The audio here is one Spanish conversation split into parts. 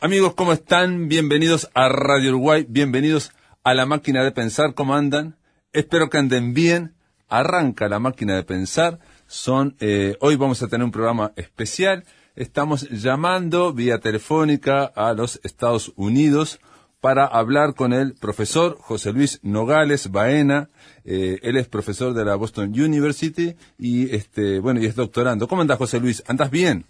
Amigos, ¿cómo están? Bienvenidos a Radio Uruguay, bienvenidos a la máquina de pensar, ¿cómo andan? Espero que anden bien. Arranca la máquina de pensar. Son, eh, hoy vamos a tener un programa especial. Estamos llamando vía telefónica a los Estados Unidos para hablar con el profesor José Luis Nogales Baena. Eh, él es profesor de la Boston University y este, bueno, y es doctorando. ¿Cómo andas, José Luis? ¿Andas bien?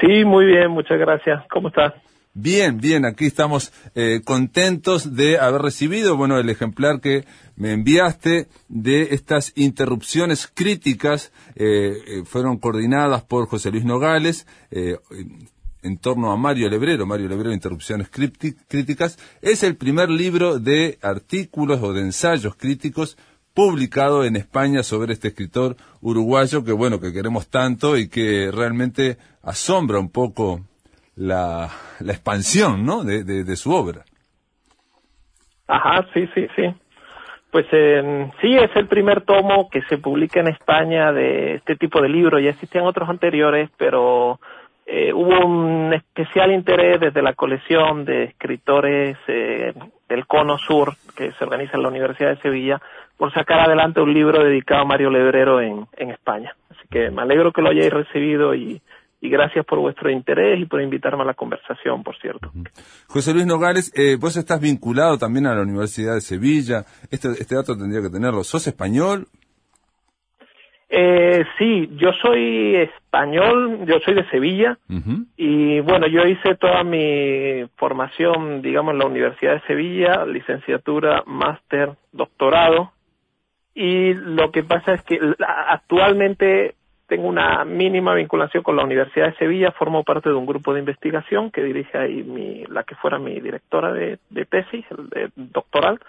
Sí, muy bien, muchas gracias. ¿Cómo estás? Bien, bien, aquí estamos eh, contentos de haber recibido, bueno, el ejemplar que me enviaste de estas interrupciones críticas, eh, fueron coordinadas por José Luis Nogales, en torno a Mario Lebrero, Mario Lebrero, Interrupciones Críticas, es el primer libro de artículos o de ensayos críticos publicado en España sobre este escritor uruguayo que, bueno, que queremos tanto y que realmente asombra un poco la, la expansión, ¿no?, de, su obra. Ajá, sí, sí, sí. Pues eh, sí, es el primer tomo que se publica en España de este tipo de libro. Ya existían otros anteriores, pero eh, hubo un especial interés desde la colección de escritores eh, del Cono Sur, que se organiza en la Universidad de Sevilla, por sacar adelante un libro dedicado a Mario Lebrero en, en España. Así que me alegro que lo hayáis recibido y, y gracias por vuestro interés y por invitarme a la conversación, por cierto. José Luis Nogales, eh, vos estás vinculado también a la Universidad de Sevilla. Este, este dato tendría que tenerlo. ¿Sos español? Eh, sí, yo soy español, yo soy de Sevilla y bueno, yo hice toda mi formación, digamos, en la Universidad de Sevilla, licenciatura, máster, doctorado. Y lo que pasa es que actualmente tengo una mínima vinculación con la Universidad de Sevilla, formo parte de un grupo de investigación que dirige ahí mi, la que fuera mi directora de, de tesis, de doctoral,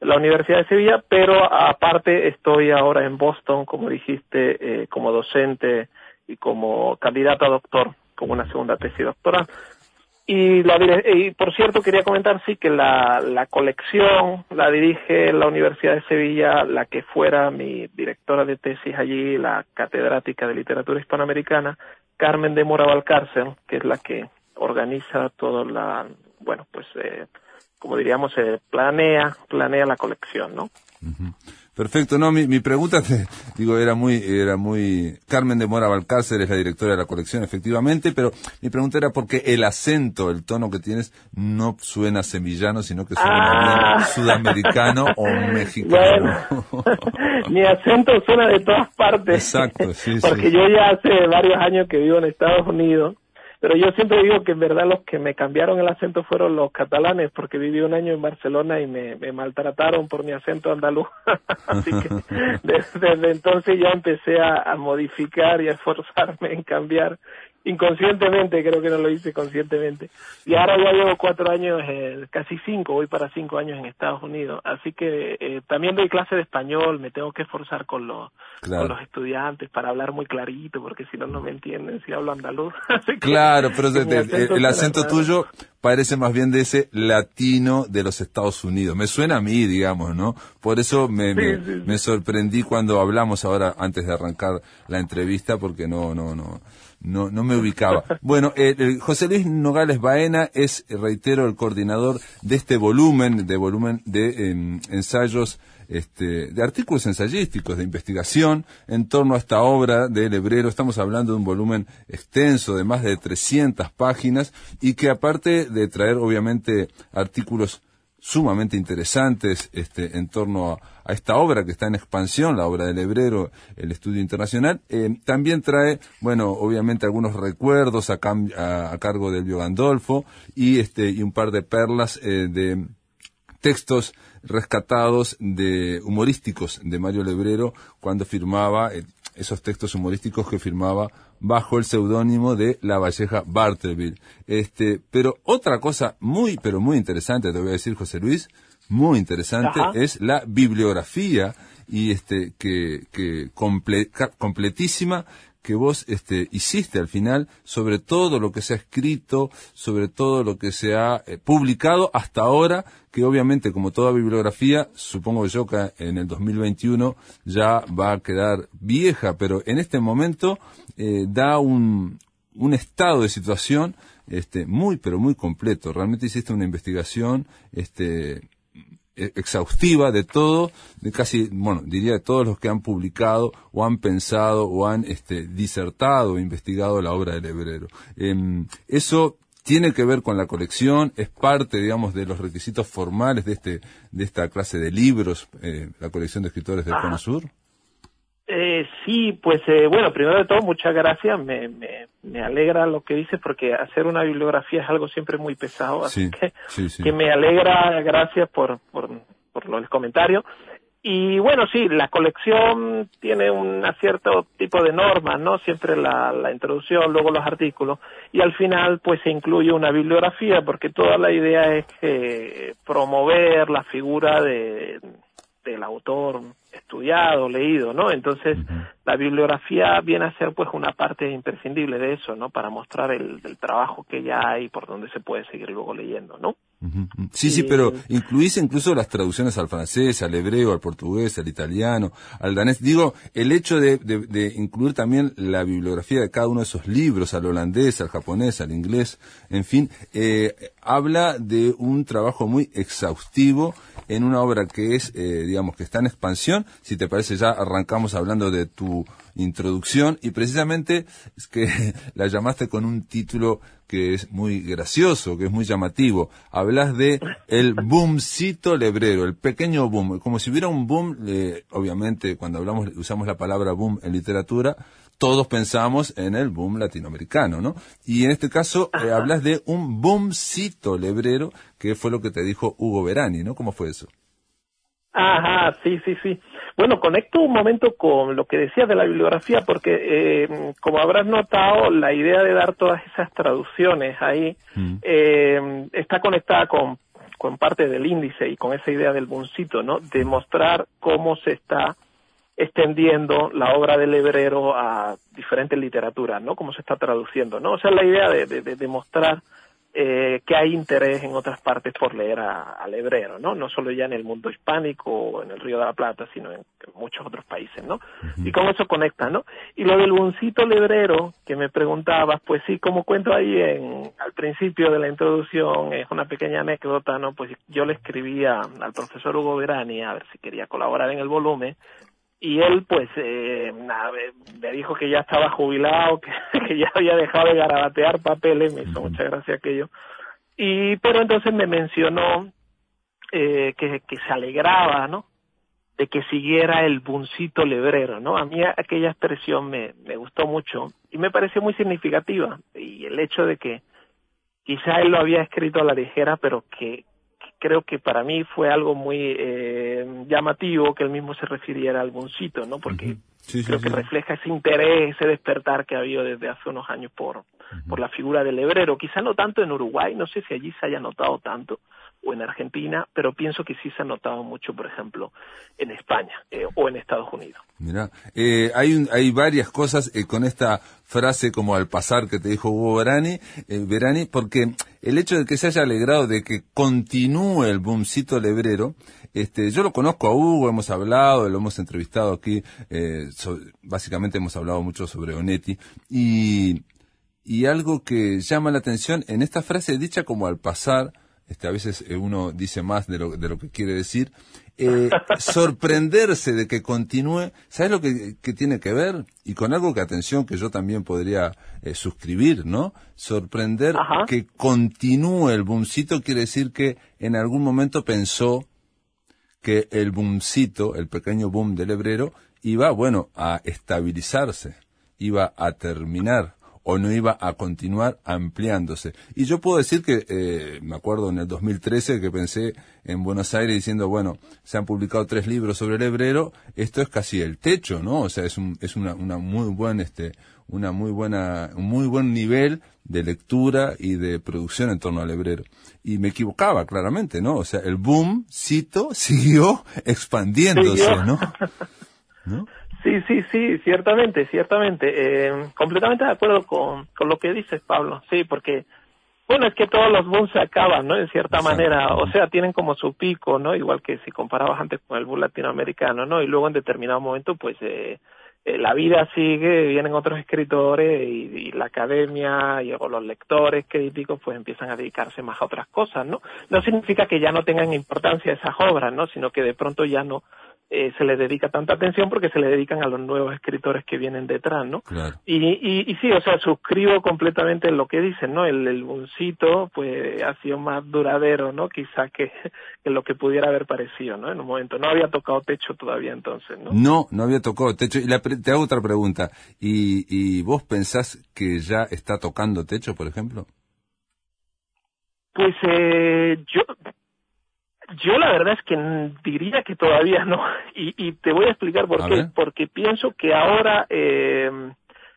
la Universidad de Sevilla, pero aparte estoy ahora en Boston, como dijiste, eh, como docente y como candidato a doctor, como una segunda tesis doctoral. Y, la, y por cierto, quería comentar, sí, que la, la colección la dirige la Universidad de Sevilla, la que fuera mi directora de tesis allí, la catedrática de literatura hispanoamericana, Carmen de Mora Valcárcel, que es la que organiza todo la, bueno, pues eh, como diríamos, se planea, planea la colección, ¿no? Perfecto, no, mi, mi pregunta, digo, era muy, era muy, Carmen de Mora Balcácer es la directora de la colección, efectivamente, pero mi pregunta era porque el acento, el tono que tienes, no suena semillano, sino que suena ah. sudamericano o mexicano. mi acento suena de todas partes. Exacto, sí, Porque yo ya hace varios años que vivo en Estados Unidos pero yo siempre digo que en verdad los que me cambiaron el acento fueron los catalanes, porque viví un año en Barcelona y me, me maltrataron por mi acento andaluz. Así que desde, entonces ya empecé a, a modificar y a esforzarme en cambiar inconscientemente, creo que no lo hice conscientemente. Y ahora ya llevo cuatro años, eh, casi cinco, voy para cinco años en Estados Unidos. Así que eh, también doy clase de español, me tengo que esforzar con los, con los estudiantes para hablar muy clarito, porque si no, no me entienden si hablo andaluz. claro, pero el, acento tuyo parece más bien de ese latino de los Estados Unidos. Me suena a mí, digamos, ¿no? Por eso me, me sorprendí cuando hablamos ahora, antes de arrancar la entrevista, porque no, no, no no, no me ubicaba. Bueno, eh, José Luis Nogales Baena es, reitero, el coordinador de este volumen, de volumen de em, ensayos, este, de artículos ensayísticos, de investigación en torno a esta obra de Lebrero. Estamos hablando de un volumen extenso de más de 300 páginas y que aparte de traer obviamente artículos sumamente interesantes este, en torno a, esta obra que está en expansión, la obra del Hebrero, el estudio internacional. Eh, también trae, bueno, obviamente algunos recuerdos a, a, cargo del Gandolfo y, este, y un par de perlas eh, de textos rescatados de humorísticos de Mario Lebrero cuando firmaba eh, esos textos humorísticos que firmaba bajo el seudónimo de La Valleja Bartleby. Este, pero otra cosa muy, pero muy interesante, te voy a decir, José Luis, muy interesante, es la bibliografía y este, que, que completísima que vos este, hiciste al final sobre todo lo que se ha escrito, sobre todo lo que se ha eh, publicado hasta ahora, que obviamente como toda bibliografía, supongo yo que en el 2021 ya va a quedar vieja, pero en este momento eh, da un, un estado de situación este, muy, pero muy completo. Realmente hiciste una investigación este, exhaustiva de todo, de casi, bueno, diría de todos los que han publicado o han pensado o han este, disertado o investigado la obra del Hebrero. Em, eso tiene que ver con la colección, es parte, digamos, de los requisitos formales de este, de esta clase de libros, eh, la colección de escritores del Cono Sur. Eh, sí, pues eh, bueno, primero de todo, muchas gracias. Me, me, me, alegra lo que dices porque hacer una bibliografía es algo siempre muy pesado, así que, que me alegra, gracias por, por, por el comentario. Y bueno, sí, la colección tiene un cierto tipo de normas, ¿no? Siempre la, la introducción, luego los artículos, y al final pues se incluye una bibliografía porque toda la idea es que promover la figura de, del autor estudiado, leído, ¿no? Entonces, la bibliografía viene a ser pues una parte imprescindible de eso, ¿no? Para mostrar el, trabajo que ya hay por donde se puede seguir luego leyendo, ¿no? Sí, sí, pero incluís incluso las traducciones al francés, al hebreo, al portugués, al italiano, al danés. Digo, el hecho de, de, incluir también la bibliografía de cada uno de esos libros, al holandés, al japonés, al inglés, en fin, eh, habla de un trabajo muy exhaustivo en una obra que es, eh, digamos, que está en expansión. Si te parece, ya arrancamos hablando de tu introducción y precisamente es que la llamaste con un título que es muy gracioso, que es muy llamativo. Hablas de el boomcito lebrero, el pequeño boom, como si hubiera un boom, eh, obviamente cuando hablamos usamos la palabra boom en literatura, todos pensamos en el boom latinoamericano, ¿no? Y en este caso eh, hablas de un boomcito lebrero, que fue lo que te dijo Hugo Verani, ¿no? ¿Cómo fue eso? Ajá, sí, sí, sí. Bueno, conecto un momento con lo que decías de la bibliografía, porque eh, como habrás notado, la idea de dar todas esas traducciones ahí mm. eh, está conectada con, con parte del índice y con esa idea del boomcito, ¿no? De mostrar cómo se está extendiendo la obra del hebrero a diferentes literaturas, ¿no? Cómo se está traduciendo, ¿no? O sea, la idea de, de, de mostrar eh, que hay interés en otras partes por leer al hebrero, ¿no? No solo ya en el mundo hispánico o en el Río de la Plata, sino en, muchos otros países, ¿no? Y con eso conecta, ¿no? Y lo del buncito lebrero que me preguntabas, pues sí, como cuento ahí en, al principio de la introducción, es una pequeña anécdota, ¿no? Pues yo le escribía al profesor Hugo Verani a ver si quería colaborar en el volumen y él pues eh, me dijo que ya estaba jubilado, que, que, ya había dejado de garabatear papeles, me hizo mucha gracia aquello. Y pero entonces me mencionó eh, que, que se alegraba, ¿no? De que siguiera el buncito lebrero, ¿no? A mí aquella expresión me, me gustó mucho y me pareció muy significativa. Y el hecho de que quizá él lo había escrito a la ligera, pero que, creo que para mí fue algo muy eh, llamativo que él mismo se refiriera al boncito, ¿no? Porque creo que refleja ese interés, ese despertar que ha habido desde hace unos años por, por la figura del hebrero. Quizá no tanto en Uruguay, no sé si allí se haya notado tanto, o en Argentina, pero pienso que sí se ha notado mucho, por ejemplo, en España eh, o en Estados Unidos. Mira, eh, hay, hay varias cosas eh, con esta frase como al pasar que te dijo Hugo Verani, Verani, porque el hecho de que se haya alegrado de que continúe el boomcito lebrero, este, yo lo conozco a Hugo, hemos hablado, lo hemos entrevistado aquí, básicamente hemos hablado mucho sobre Onetti, y, y algo que llama la atención en esta frase dicha como al pasar, este, a veces eh, uno dice más de lo, de lo que quiere decir, eh, sorprenderse de que continúe, ¿sabes lo que, tiene que ver? Y con algo que, atención, que yo también podría eh, suscribir, ¿no? Sorprender que continúe el boomcito quiere decir que en algún momento pensó que el boomcito, el pequeño boom del hebrero, iba, bueno, a estabilizarse, iba a terminar, o no iba a continuar ampliándose. Y yo puedo decir que, eh, me acuerdo en el 2013 que pensé en Buenos Aires diciendo, bueno, se han publicado tres libros sobre el hebrero, esto es casi el techo, ¿no? O sea, es, un, es una, una muy buen, este, una muy buena, un muy buen nivel de lectura y de producción en torno al hebrero. Y me equivocaba claramente, ¿no? O sea, el boom, cito, siguió expandiéndose, ¿no? Sí, sí, sí, ciertamente, ciertamente. Eh, completamente de acuerdo con, con lo que dices, Pablo. Sí, porque, bueno, es que todos los booms se acaban, ¿no? En cierta manera. O sea, tienen como su pico, ¿no? Igual que si comparabas antes con el boom latinoamericano, ¿no? Y luego en determinado momento, pues, eh, eh, la vida sigue, vienen otros escritores y, la academia y o los lectores críticos pues empiezan a dedicarse más a otras cosas, ¿no? No significa que ya no tengan importancia esas obras, ¿no? Sino que de pronto ya no eh, se le dedica tanta atención porque se le dedican a los nuevos escritores que vienen detrás, ¿no? Y, y, y, sí, o sea, suscribo completamente lo que dicen, ¿no? El, el buncito, pues, ha sido más duradero, ¿no? Quizá que, que, lo que pudiera haber parecido, ¿no? En un momento. No había tocado techo todavía entonces, ¿no? No, no había tocado techo. Y la, te hago otra pregunta. ¿Y, ¿Y vos pensás que ya está tocando techo, por ejemplo? Pues eh, yo yo la verdad es que diría que todavía no, y, y te voy a explicar por qué. Porque pienso que ahora, eh,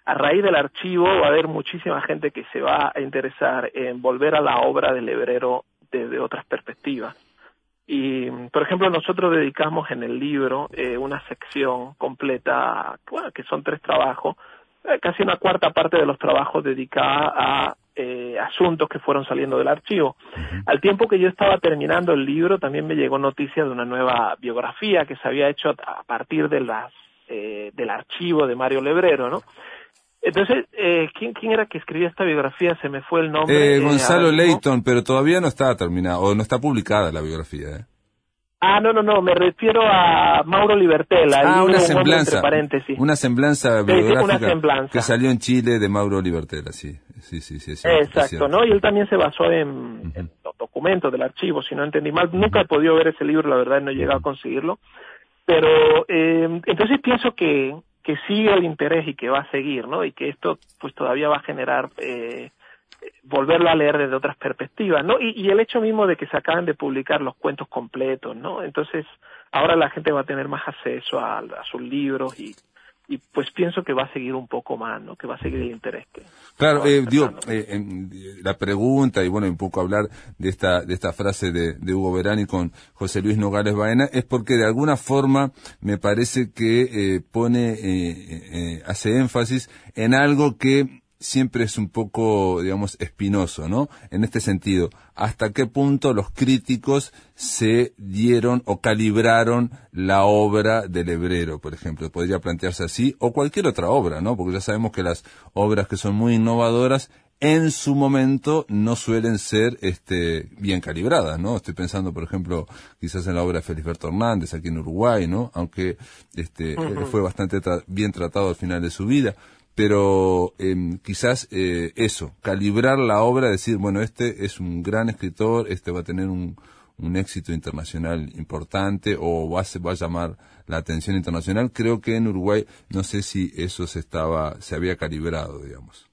a raíz del archivo, va a haber muchísima gente que se va a interesar en volver a la obra del hebrero desde otras perspectivas. Y, por ejemplo, nosotros dedicamos en el libro eh, una sección completa, bueno, que son tres trabajos, eh, casi una cuarta parte de los trabajos dedicada a eh, asuntos que fueron saliendo del archivo. Al tiempo que yo estaba terminando el libro, también me llegó noticia de una nueva biografía que se había hecho a partir de las, eh, del archivo de Mario Lebrero, ¿no? Entonces, eh, ¿quién, ¿quién era que escribía esta biografía? Se me fue el nombre. Eh, Gonzalo Leighton, pero todavía no está terminada, o no está publicada la biografía. ¿eh? Ah, no, no, no, me refiero a Mauro Libertela. Ah, una semblanza. Una semblanza biográfica que salió en Chile de Mauro Libertela, sí. Sí, sí, sí. Exacto, ¿no? Y él también se basó en, los documentos del archivo, si no entendí mal. Nunca he podido ver ese libro, la verdad, no he llegado a conseguirlo. Pero, eh, entonces pienso que, que sigue el interés y que va a seguir, ¿no? Y que esto, pues todavía va a generar... Eh, volverlo a leer desde otras perspectivas, ¿no? Y, el hecho mismo de que se acaban de publicar los cuentos completos, ¿no? Entonces, ahora la gente va a tener más acceso a, sus libros y, y pues pienso que va a seguir un poco más, ¿no? Que va a seguir el interés. Que claro, eh, digo, eh, la pregunta y bueno, un poco hablar de esta de esta frase de, de Hugo Verani con José Luis Nogales Baena es porque de alguna forma me parece que eh, pone, eh, hace énfasis en algo que siempre es un poco, digamos, espinoso, ¿no? En este sentido, ¿hasta qué punto los críticos se dieron o calibraron la obra del hebrero, por ejemplo? Podría plantearse así, o cualquier otra obra, ¿no? Porque ya sabemos que las obras que son muy innovadoras en su momento no suelen ser este, bien calibradas, ¿no? Estoy pensando, por ejemplo, quizás en la obra de Felisberto Hernández aquí en Uruguay, ¿no? Aunque este, fue bastante bien tratado al final de su vida pero eh, quizás eh, eso, calibrar la obra, decir, bueno, este es un gran escritor, este va a tener un, un éxito internacional importante o va a, va a llamar la atención internacional. Creo que en Uruguay no sé si eso se estaba, se había calibrado, digamos.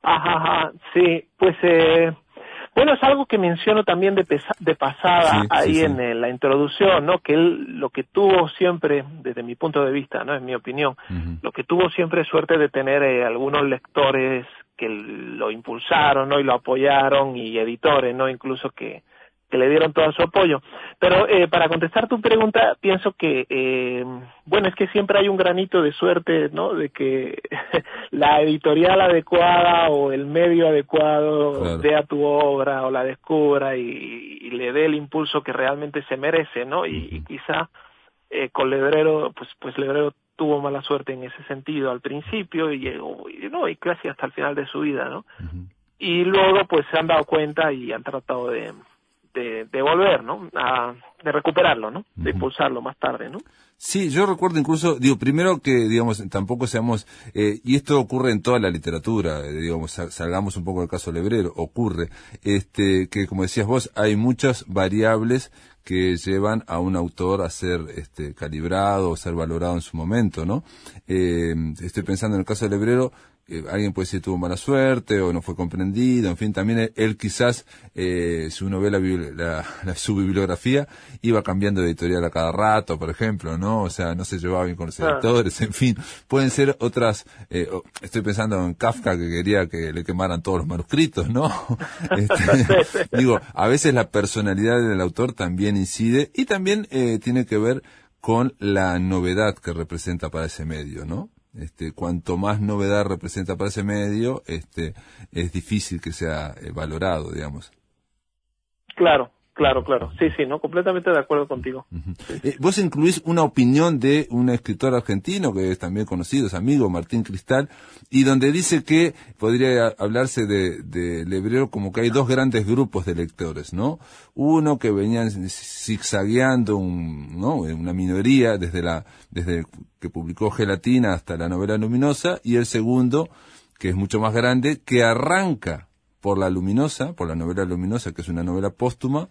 Ajá, ajá sí, pues eh, bueno, es algo que menciono también de, de pasada ahí en la introducción, ¿no? Que él lo que tuvo siempre, desde mi punto de vista, ¿no? En mi opinión, lo que tuvo siempre es suerte de tener eh, algunos lectores que lo impulsaron, ¿no? Y lo apoyaron y editores, ¿no? Incluso que, que le dieron todo su apoyo. Pero eh, para contestar tu pregunta, pienso que, eh, bueno, es que siempre hay un granito de suerte, ¿no? De que la editorial adecuada o el medio adecuado vea tu obra o la descubra y, le dé el impulso que realmente se merece, ¿no? Y, quizá eh, con Lebrero, pues, pues Lebrero tuvo mala suerte en ese sentido al principio y, y no, y casi hasta el final de su vida, ¿no? Y luego, pues se han dado cuenta y han tratado de de, volver, ¿no? de recuperarlo, ¿no? De impulsarlo más tarde, ¿no? Sí, yo recuerdo incluso, digo, primero que, digamos, tampoco seamos, eh, y esto ocurre en toda la literatura, eh, digamos, salgamos un poco del caso Lebrero, ocurre, este, que como decías vos, hay muchas variables que llevan a un autor a ser este, calibrado o ser valorado en su momento, ¿no? Eh, estoy pensando en el caso de Lebrero, eh, alguien puede decir tuvo mala suerte o no fue comprendido, en fin, también él, quizás, eh, si uno ve la, su bibliografía, iba cambiando de editorial a cada rato, por ejemplo, ¿no? O sea, no se llevaba bien con los ah. editores, en fin, pueden ser otras, eh, estoy pensando en Kafka que quería que le quemaran todos los manuscritos, ¿no? Este, digo, a veces la personalidad del autor también incide y también eh, tiene que ver con la novedad que representa para ese medio, ¿no? Este, cuanto más novedad representa para ese medio, este, es difícil que sea eh, valorado, digamos. Claro, Claro, claro. Sí, sí, no, completamente de acuerdo contigo. Eh, vos incluís una opinión de un escritor argentino que es también conocido, es amigo, Martín Cristal, y donde dice que podría hablarse de, de hebreo como que hay dos grandes grupos de lectores, ¿no? Uno que venían zigzagueando un, ¿no? una minoría desde la, desde que publicó Gelatina hasta la novela luminosa, y el segundo, que es mucho más grande, que arranca por la luminosa, por la novela luminosa, que es una novela póstuma,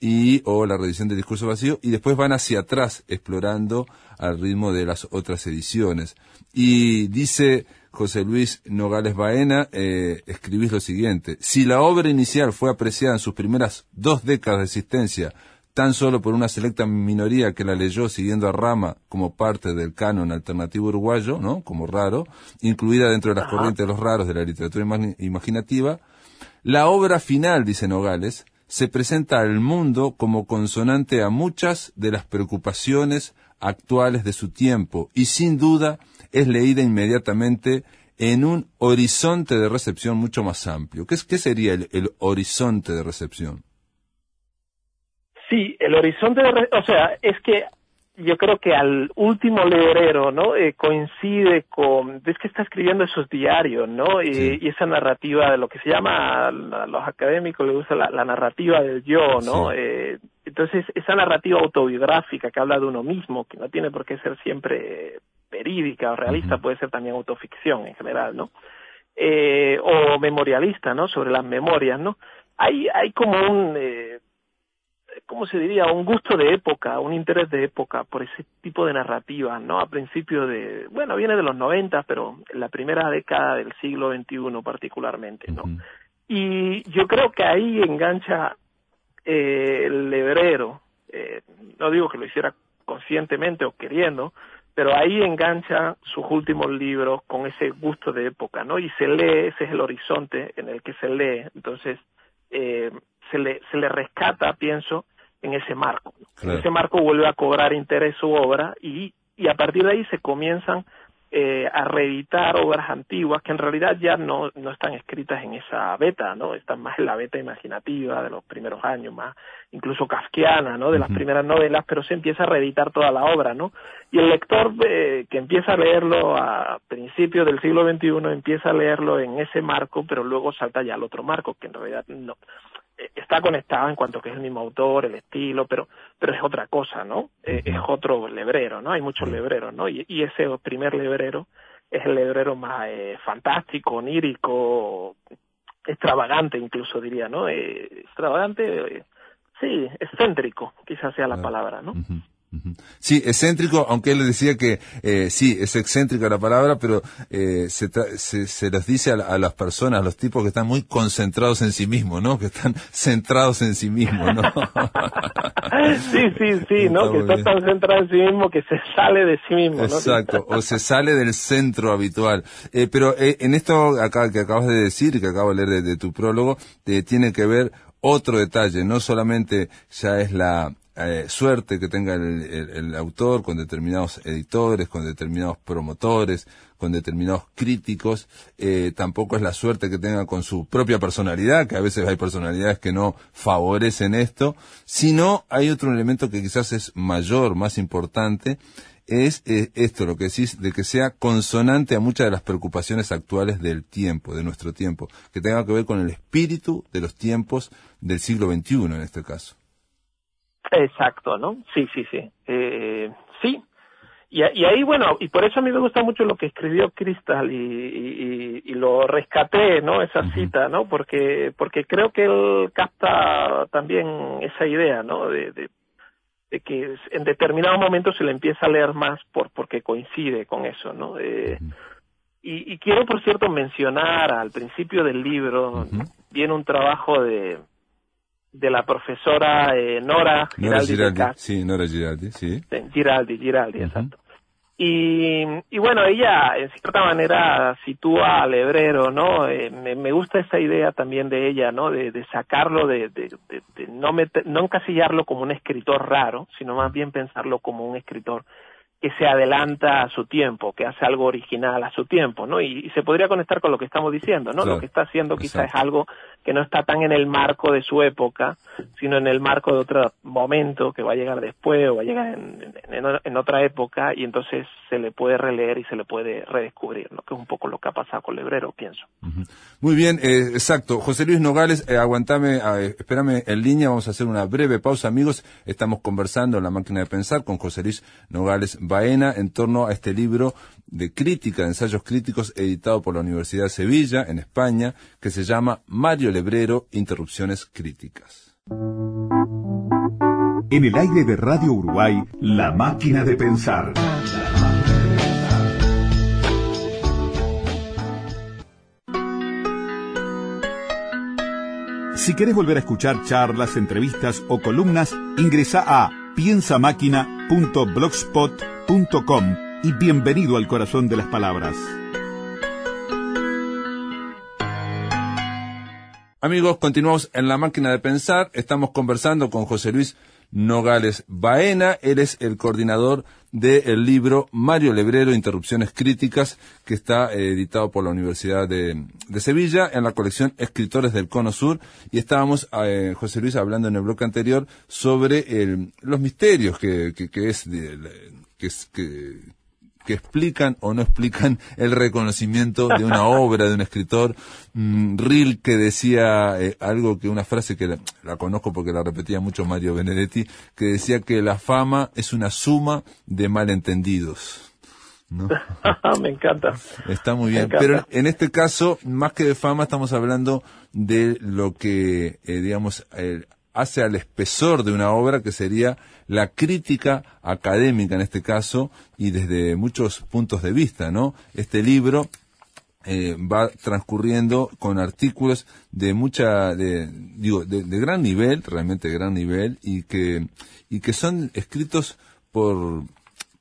y o la reedición del discurso vacío y después van hacia atrás explorando al ritmo de las otras ediciones. Y dice José Luis Nogales Baena, eh, escribís lo siguiente, si la obra inicial fue apreciada en sus primeras dos décadas de existencia tan solo por una selecta minoría que la leyó siguiendo a Rama como parte del canon alternativo uruguayo, ¿no? Como raro, incluida dentro de las corrientes de los raros de la literatura imaginativa, la obra final, dice Nogales, se presenta al mundo como consonante a muchas de las preocupaciones actuales de su tiempo y sin duda es leída inmediatamente en un horizonte de recepción mucho más amplio. ¿Qué, qué sería el, horizonte de recepción? Sí, el horizonte de... o sea, es que yo creo que al último leerero, ¿no? Eh, coincide con, es que está escribiendo esos diarios, ¿no? Y, esa narrativa de lo que se llama, a los académicos les gusta la, narrativa del yo, ¿no? Eh, entonces, esa narrativa autobiográfica que habla de uno mismo, que no tiene por qué ser siempre verídica o realista, puede ser también autoficción en general, ¿no? Eh, o memorialista, ¿no? Sobre las memorias, ¿no? Hay, hay como un, eh, ¿cómo se diría? Un gusto de época, un interés de época por ese tipo de narrativa, ¿no? A principio de, bueno, viene de los 90, pero la primera década del siglo XXI particularmente, ¿no? Y yo creo que ahí engancha eh, el hebrero, eh, no digo que lo hiciera conscientemente o queriendo, pero ahí engancha sus últimos libros con ese gusto de época, ¿no? Y se lee, ese es el horizonte en el que se lee, entonces eh, se le, se le rescata, pienso, en ese marco. Ese marco vuelve a cobrar interés su obra y, y a partir de ahí se comienzan eh, a reeditar obras antiguas que en realidad ya no, no están escritas en esa beta, ¿no? Están más en la beta imaginativa de los primeros años, más incluso kafkiana, ¿no? De las primeras novelas, pero se empieza a reeditar toda la obra, ¿no? Y el lector eh, que empieza a leerlo a principios del siglo XXI empieza a leerlo en ese marco, pero luego salta ya al otro marco, que en realidad no, está conectado en cuanto que es el mismo autor, el estilo, pero, pero es otra cosa, ¿no? Eh, es otro lebrero, ¿no? Hay muchos lebreros, ¿no? Y, ese primer lebrero es el lebrero más eh, fantástico, onírico, extravagante incluso diría, ¿no? Eh, extravagante, sí, excéntrico, quizás sea la palabra, ¿no? Sí, excéntrico, aunque él decía que eh, sí, es excéntrica la palabra, pero eh, se, se, se, les dice a, las personas, a los tipos que están muy concentrados en sí mismos, ¿no? Que están centrados en sí mismos, ¿no? sí, sí, sí, ¿no? que está tan centrado en sí mismo que se sale de sí mismo, Exacto, o se sale del centro habitual. Eh, pero eh, en esto acá, que acabas de decir que acabo de leer de, de tu prólogo, tiene que ver otro detalle, no solamente ya es la eh, suerte que tenga el, autor con determinados editores, con determinados promotores, con determinados críticos, eh, tampoco es la suerte que tenga con su propia personalidad, que a veces hay personalidades que no favorecen esto, sino hay otro elemento que quizás es mayor, más importante, es eh, esto, lo que decís, de que sea consonante a muchas de las preocupaciones actuales del tiempo, de nuestro tiempo, que tenga que ver con el espíritu de los tiempos del siglo XXI en este caso. Exacto, ¿no? Sí, sí, sí. Eh, sí. Y, y, ahí, bueno, y por eso a mí me gusta mucho lo que escribió Cristal y, y, y lo rescaté, ¿no? Esa cita, ¿no? Porque, porque creo que él capta también esa idea, ¿no? De, de, de que en determinado momento se le empieza a leer más por porque coincide con eso, ¿no? Eh, Y, quiero, por cierto, mencionar al principio del libro, viene un trabajo de, de la profesora eh, Nora Giraldi. sí, Nora Giraldi, sí. Giraldi, Giraldi, exacto. Y, y, bueno, ella en cierta manera sitúa al hebrero, ¿no? Eh, me, gusta esa idea también de ella, ¿no? De, de sacarlo, de, de, de, no, meter, no encasillarlo como un escritor raro, sino más bien pensarlo como un escritor que se adelanta a su tiempo, que hace algo original a su tiempo, ¿no? Y, se podría conectar con lo que estamos diciendo, ¿no? Lo que está haciendo quizás es algo que no está tan en el marco de su época, sino en el marco de otro momento que va a llegar después o va a llegar en, en, otra época y entonces se le puede releer y se le puede redescubrir, ¿no? Que es un poco lo que ha pasado con Lebrero, pienso. Muy bien, eh, exacto. José Luis Nogales, eh, aguantame, eh, espérame en línea, vamos a hacer una breve pausa, amigos. Estamos conversando en la máquina de pensar con José Luis Nogales Baena en torno a este libro de crítica, de ensayos críticos, editado por la Universidad de Sevilla, en España, que se llama Mario Lebrero, Interrupciones Críticas. En el aire de Radio Uruguay, La Máquina de Pensar. Si querés volver a escuchar charlas, entrevistas o columnas, ingresa a piensamáquina.blogspot.com y bienvenido al corazón de las palabras. Amigos, continuamos en la máquina de pensar. Estamos conversando con José Luis Nogales Baena. Él es el coordinador del libro Mario Lebrero, Interrupciones Críticas, que está eh, editado por la Universidad de, Sevilla en la colección Escritores del Cono Sur. Y estábamos, eh, José Luis, hablando en el bloque anterior sobre los misterios que, es, que, es que, que explican o no explican el reconocimiento de una obra de un escritor. Mm, Ril que decía eh, algo que una frase que la, conozco porque la repetía mucho Mario Benedetti, que decía que la fama es una suma de malentendidos. Me encanta. Está muy bien. Pero en este caso, más que de fama, estamos hablando de lo que, eh, digamos, hace al espesor de una obra que sería la crítica académica en este caso y desde muchos puntos de vista, ¿no? Este libro eh, va transcurriendo con artículos de mucha, de, digo, de, gran nivel, realmente de gran nivel, y que, y que son escritos por,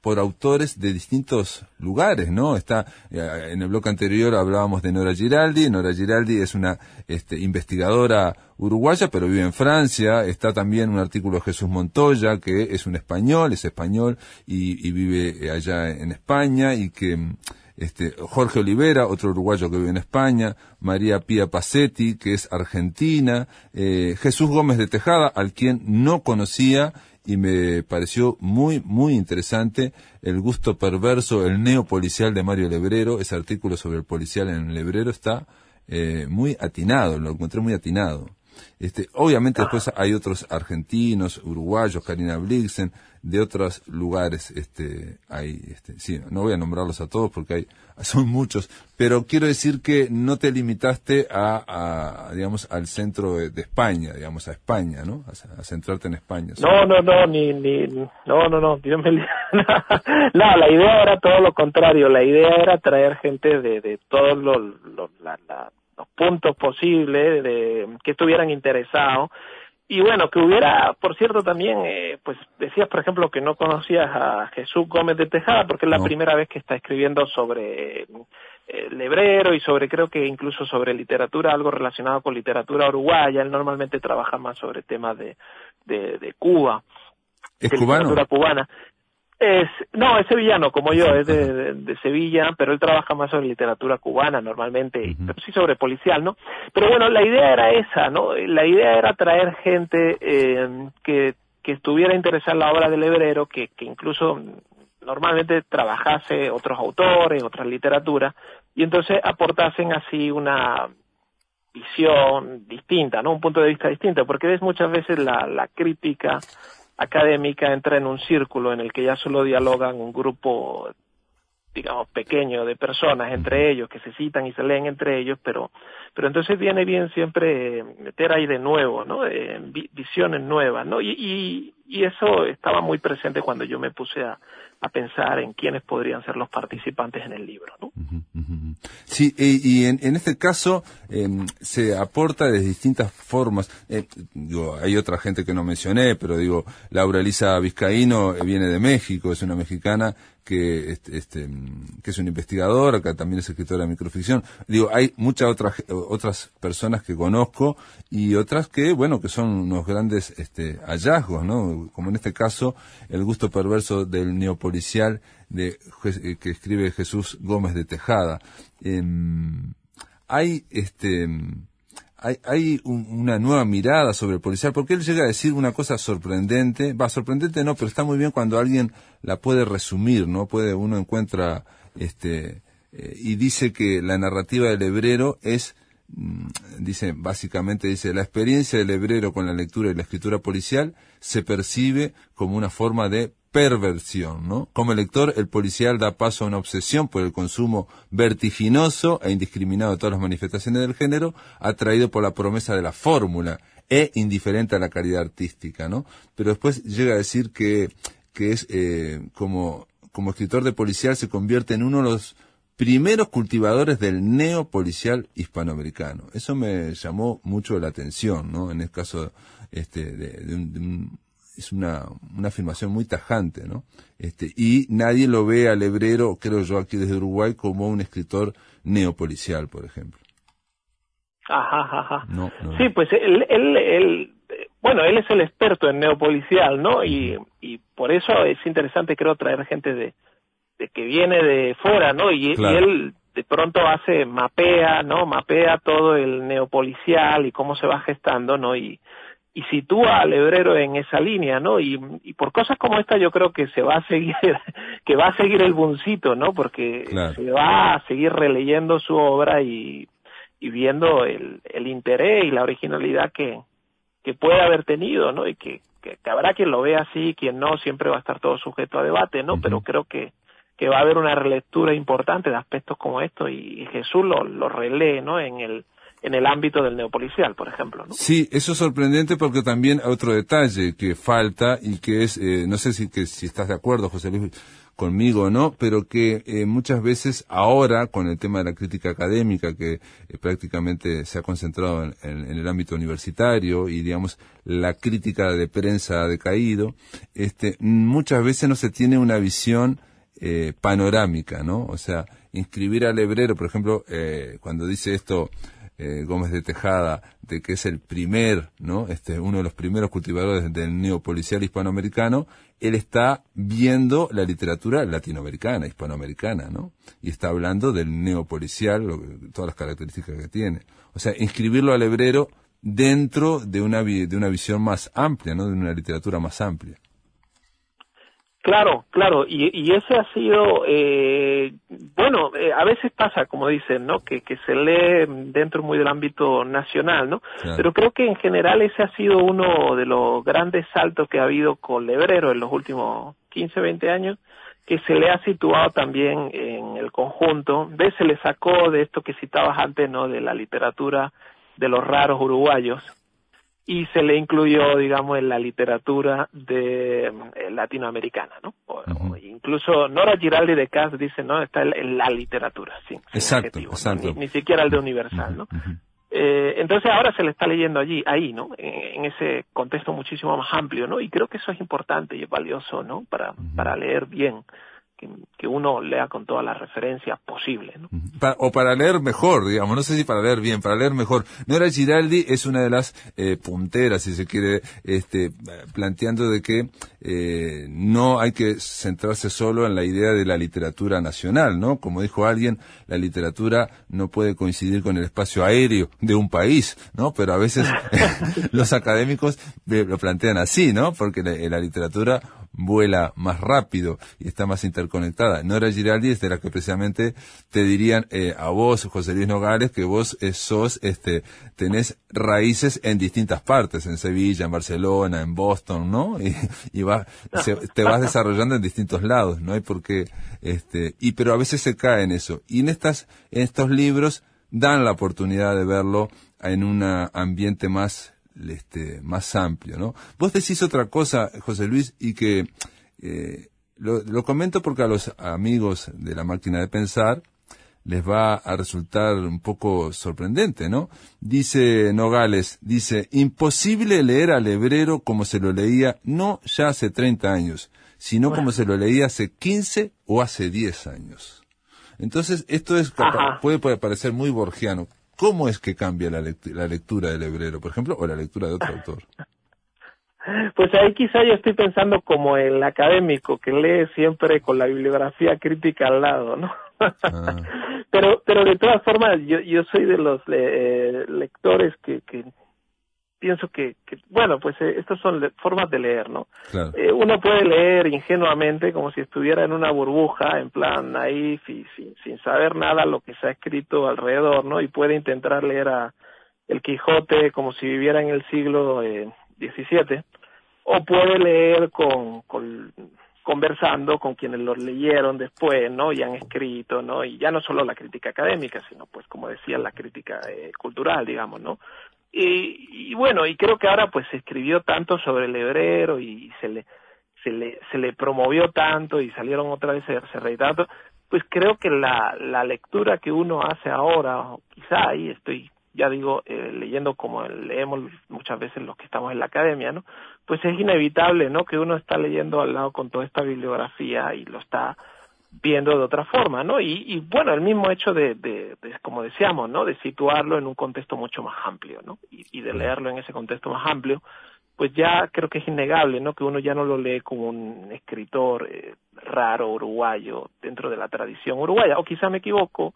por autores de distintos lugares, ¿no? Está eh, en el bloque anterior hablábamos de Nora Giraldi, Nora Giraldi es una este, investigadora uruguaya, pero vive en Francia. Está también un artículo de Jesús Montoya, que es un español, es español y, vive eh, allá en España y que este, Jorge Olivera, otro uruguayo que vive en España, María Pía Pacetti, que es argentina, eh, Jesús Gómez de Tejada, al quien no conocía y me pareció muy, muy interesante el gusto perverso, el neopolicial de Mario Lebrero, ese artículo sobre el policial en Lebrero está eh, muy atinado, lo encontré muy atinado. Este, obviamente después hay otros argentinos, uruguayos, Karina Blixen, de otros lugares, este, hay, este, sí, no voy a nombrarlos a todos porque hay, son muchos, pero quiero decir que no te limitaste a, a digamos, al centro de, España, digamos, a España, ¿no? A, centrarte en España. No, no, no, ni, ni, no, no, no, Dios no, la idea era todo lo contrario, la idea era traer gente de, de todos los, los puntos posibles, de que estuvieran interesados y bueno, que hubiera, por cierto, también, eh, pues decías, por ejemplo, que no conocías a Jesús Gómez de Tejada, porque es la primera vez que está escribiendo sobre eh, Lebrero y sobre, creo que incluso sobre literatura, algo relacionado con literatura uruguaya. Él normalmente trabaja más sobre temas de, de, de Cuba. ¿Es de literatura cubana. Es, no, es sevillano como yo, es de, Sevilla, pero él trabaja más sobre literatura cubana normalmente, pero sí sobre policial, ¿no? Pero bueno, la idea era esa, ¿no? La idea era traer gente eh, que, que estuviera interesada en la obra del hebrero, que, que incluso normalmente trabajase otros autores, otras literaturas, y entonces aportasen así una visión distinta, ¿no? Un punto de vista distinto, porque ves muchas veces la, la crítica académica entra en un círculo en el que ya solo dialogan un grupo digamos pequeño de personas entre ellos que se citan y se leen entre ellos pero pero entonces viene bien siempre meter ahí de nuevo no visiones nuevas no y, y eso estaba muy presente cuando yo me puse a, a pensar en quiénes podrían ser los participantes en el libro. ¿no? Sí, y, en, en, este caso em, se aporta de distintas formas. Eh, digo, hay otra gente que no mencioné, pero digo, Laura Elisa Vizcaíno eh, viene de México, es una mexicana que, este, este, que es una investigadora, que también es escritora de microficción. Digo, hay muchas otras, otras personas que conozco y otras que, bueno, que son unos grandes este, hallazgos, ¿no? Como en este caso, el gusto perverso del neopolicial de, que escribe Jesús Gómez de Tejada. Em, hay, este, hay, hay una nueva mirada sobre el policial, porque él llega a decir una cosa sorprendente, va, sorprendente no, pero está muy bien cuando alguien la puede resumir, ¿no? Puede, uno encuentra, este, eh, y dice que la narrativa del hebrero es, dice, básicamente dice, la experiencia del hebrero con la lectura y la escritura policial se percibe como una forma de perversión, ¿no? Como lector, el policial da paso a una obsesión por el consumo vertiginoso e indiscriminado de todas las manifestaciones del género, atraído por la promesa de la fórmula e indiferente a la caridad artística, ¿no? Pero después llega a decir que, que es eh, como, como escritor de policial se convierte en uno de los primeros cultivadores del neopolicial hispanoamericano. Eso me llamó mucho la atención, ¿no? En el caso este, de, un es una, una afirmación muy tajante, ¿no? Este, y nadie lo ve al hebrero, creo yo aquí desde Uruguay, como un escritor neopolicial, por ejemplo. Ajá, ajá. No, Sí, pues él, él, él, bueno, él es el experto en neopolicial, ¿no? Y, y por eso es interesante, creo, traer gente de que viene de fuera, ¿no? Y, y él de pronto hace, mapea, ¿no? Mapea todo el neopolicial y cómo se va gestando, ¿no? Y, y sitúa al hebrero en esa línea, ¿no? Y, y, por cosas como esta yo creo que se va a seguir, que va a seguir el buncito, ¿no? Porque se va a seguir releyendo su obra y, y viendo el, el interés y la originalidad que, que puede haber tenido, ¿no? Y que, que, habrá quien lo vea así, quien no, siempre va a estar todo sujeto a debate, ¿no? Pero creo que, que va a haber una relectura importante de aspectos como esto y, Jesús lo, lo relee, ¿no? En el, en el ámbito del neopolicial, por ejemplo. ¿no? Sí, eso es sorprendente porque también otro detalle que falta y que es, eh, no sé si, que, si estás de acuerdo, José Luis, conmigo o no, pero que eh, muchas veces ahora, con el tema de la crítica académica, que eh, prácticamente se ha concentrado en, en, el ámbito universitario y, digamos, la crítica de prensa ha decaído, este, muchas veces no se tiene una visión eh, panorámica, ¿no? O sea, inscribir al hebrero, por ejemplo, eh, cuando dice esto eh, Gómez de Tejada, de que es el primer, ¿no? Este, uno de los primeros cultivadores del neopolicial hispanoamericano, él está viendo la literatura latinoamericana, hispanoamericana, ¿no? Y está hablando del neopolicial, todas las características que tiene. O sea, inscribirlo al hebrero dentro de una, de una visión más amplia, ¿no? De una literatura más amplia. Claro, claro, y, y ese ha sido, eh, bueno, eh, a veces pasa, como dicen, ¿no? Que, que se lee dentro muy del ámbito nacional, ¿no? Pero creo que en general ese ha sido uno de los grandes saltos que ha habido con Lebrero en los últimos 15, 20 años, que se le ha situado también en el conjunto, de se le sacó de esto que citabas antes, ¿no? De la literatura de los raros uruguayos, y se le incluyó, digamos, en la literatura de eh, latinoamericana, ¿no? incluso Nora Giraldi de Cas dice, ¿no? Está en, la literatura, sí. Exacto, exacto. Ni, siquiera el de Universal, ¿no? Eh, entonces ahora se le está leyendo allí, ahí, ¿no? En, ese contexto muchísimo más amplio, ¿no? Y creo que eso es importante y es valioso, ¿no? Para, para leer bien que, uno lea con todas las referencias posibles. ¿no? o para leer mejor, digamos, no sé si para leer bien, para leer mejor. Nora Giraldi es una de las eh, punteras, si se quiere, este, planteando de que eh, no hay que centrarse solo en la idea de la literatura nacional, ¿no? Como dijo alguien, la literatura no puede coincidir con el espacio aéreo de un país, ¿no? Pero a veces los académicos lo plantean así, ¿no? Porque la, la literatura vuela más rápido y está más interconectada. Nora Giraldi es de la que precisamente te dirían eh, a vos, José Luis Nogales, que vos eh, sos, este, tenés raíces en distintas partes, en Sevilla, en Barcelona, en Boston, ¿no? Y, y va, te vas desarrollando en distintos lados, ¿no? hay por qué, este, y pero a veces se cae en eso. Y en estas, en estos libros dan la oportunidad de verlo en un ambiente más este, más amplio, ¿no? Vos decís otra cosa, José Luis, y que eh, lo, lo, comento porque a los amigos de la máquina de pensar les va a resultar un poco sorprendente, ¿no? Dice Nogales, dice, imposible leer al hebrero como se lo leía no ya hace 30 años, sino como se lo leía hace 15 o hace 10 años. Entonces, esto es puede, puede parecer muy borgiano. ¿Cómo es que cambia la, la lectura del hebrero, por ejemplo, o la lectura de otro autor? Pues ahí quizá yo estoy pensando como el académico que lee siempre con la bibliografía crítica al lado, ¿no? Ah. pero pero de todas formas yo yo soy de los eh, lectores que, que pienso que, que bueno pues eh, estas son formas de leer no eh, uno puede leer ingenuamente como si estuviera en una burbuja en plan ahí sin, sin saber nada lo que se ha escrito alrededor no y puede intentar leer a el Quijote como si viviera en el siglo XVII o puede leer con, con conversando con quienes lo leyeron después, ¿no? Y han escrito, ¿no? Y ya no solo la crítica académica, sino pues como decía la crítica eh, cultural, digamos, ¿no? Y, bueno, y creo que ahora pues se escribió tanto sobre el hebrero y se le se le se le promovió tanto y salieron otra vez se tanto, pues creo que la la lectura que uno hace ahora, quizá ahí estoy ya digo, eh, leyendo como leemos muchas veces los que estamos en la academia, ¿no? Pues es inevitable, ¿no? Que uno está leyendo al lado con toda esta bibliografía y lo está viendo de otra forma, ¿no? Y, y bueno, el mismo hecho de, de, como decíamos, ¿no? De situarlo en un contexto mucho más amplio, ¿no? Y, y, de leerlo en ese contexto más amplio, pues ya creo que es innegable, ¿no? Que uno ya no lo lee como un escritor eh, raro uruguayo dentro de la tradición uruguaya, o quizá me equivoco,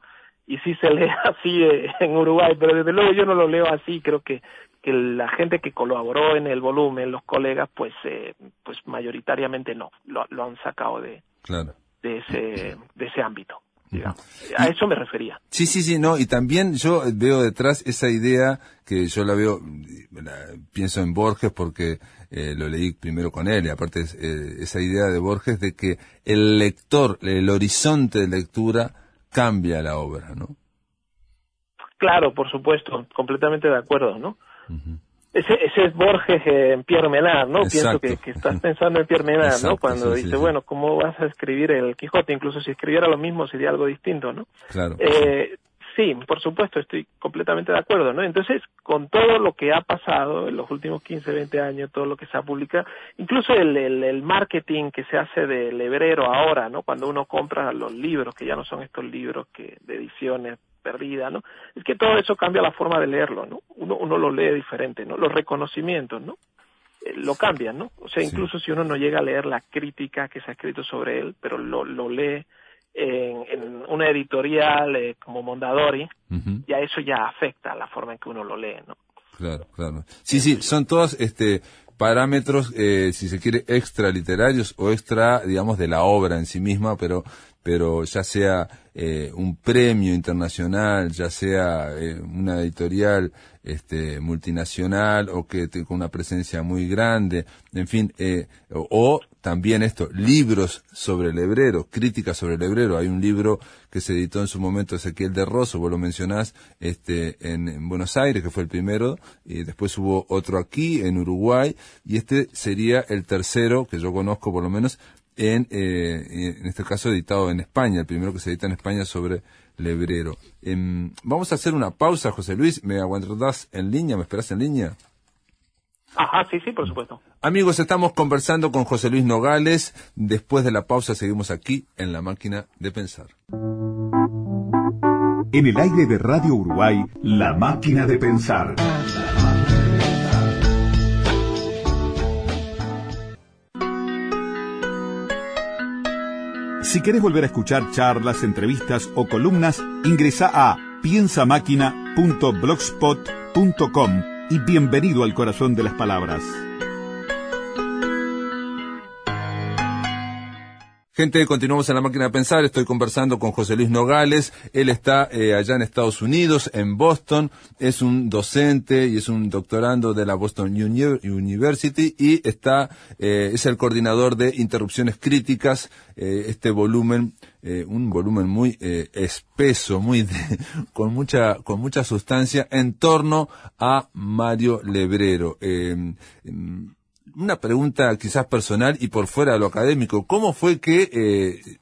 y sí se lee así eh, en Uruguay, pero desde luego yo no lo leo así, creo que, que la gente que colaboró en el volumen, los colegas, pues eh, pues mayoritariamente no, lo, lo han sacado de, de, ese, de ese ámbito. A eso me refería. Sí, sí, sí, no, y también yo veo detrás esa idea que yo la veo, pienso en Borges porque eh, lo leí primero con él, y aparte esa idea de Borges de que el lector, el horizonte de lectura cambia la obra, ¿no? Claro, por supuesto, completamente de acuerdo, ¿no? ese, ese es Borges en Pierre Menard, ¿no? Pienso que, estás pensando en Pierre Menard, ¿no? Cuando dice, bueno, ¿cómo vas a escribir el Quijote? Incluso si escribiera lo mismo sería algo distinto, ¿no? Claro. Eh, Sí, por supuesto, estoy completamente de acuerdo, ¿no? Entonces, con todo lo que ha pasado en los últimos 15, 20 años, todo lo que se ha publicado, incluso el, el, marketing que se hace del hebrero ahora, ¿no? Cuando uno compra los libros, que ya no son estos libros que de ediciones perdidas, ¿no? Es que todo eso cambia la forma de leerlo, ¿no? Uno, uno lo lee diferente, ¿no? Los reconocimientos, ¿no? Eh, lo cambian, ¿no? O sea, incluso si uno no llega a leer la crítica que se ha escrito sobre él, pero lo, lo lee en, en una editorial eh, como Mondadori, ya eso ya afecta la forma en que uno lo lee, ¿no? Claro, claro. Sí, sí, son todos este parámetros, eh, si se quiere, extraliterarios o extra, digamos, de la obra en sí misma, pero pero ya sea eh, un premio internacional, ya sea eh, una editorial este, multinacional o que con una presencia muy grande, en fin, eh, o, también esto, libros sobre el hebrero, críticas sobre el hebrero. Hay un libro que se editó en su momento, Ezequiel de Rosso, vos lo mencionás, este, en, en, Buenos Aires, que fue el primero, y después hubo otro aquí, en Uruguay, y este sería el tercero, que yo conozco por lo menos, en, eh, en este caso editado en España, el primero que se edita en España sobre Lebrero. Em, vamos a hacer una pausa, José Luis. ¿Me aguantas en línea? ¿Me esperas en línea? Ajá, sí, sí, por supuesto. Amigos, estamos conversando con José Luis Nogales. Después de la pausa seguimos aquí en la máquina de pensar. En el aire de Radio Uruguay, la máquina de pensar. Si querés volver a escuchar charlas, entrevistas o columnas, ingresa a piensamáquina.blogspot.com y bienvenido al corazón de las palabras. Gente, continuamos en la máquina de pensar. Estoy conversando con José Luis Nogales. Él está eh, allá en Estados Unidos, en Boston. Es un docente y es un doctorando de la Boston University y está, eh, es el coordinador de interrupciones críticas. Eh, este volumen, un volumen muy espeso, muy con mucha, con mucha sustancia en torno a Mario Lebrero una pregunta quizás personal y por fuera de lo académico. ¿Cómo fue que, eh,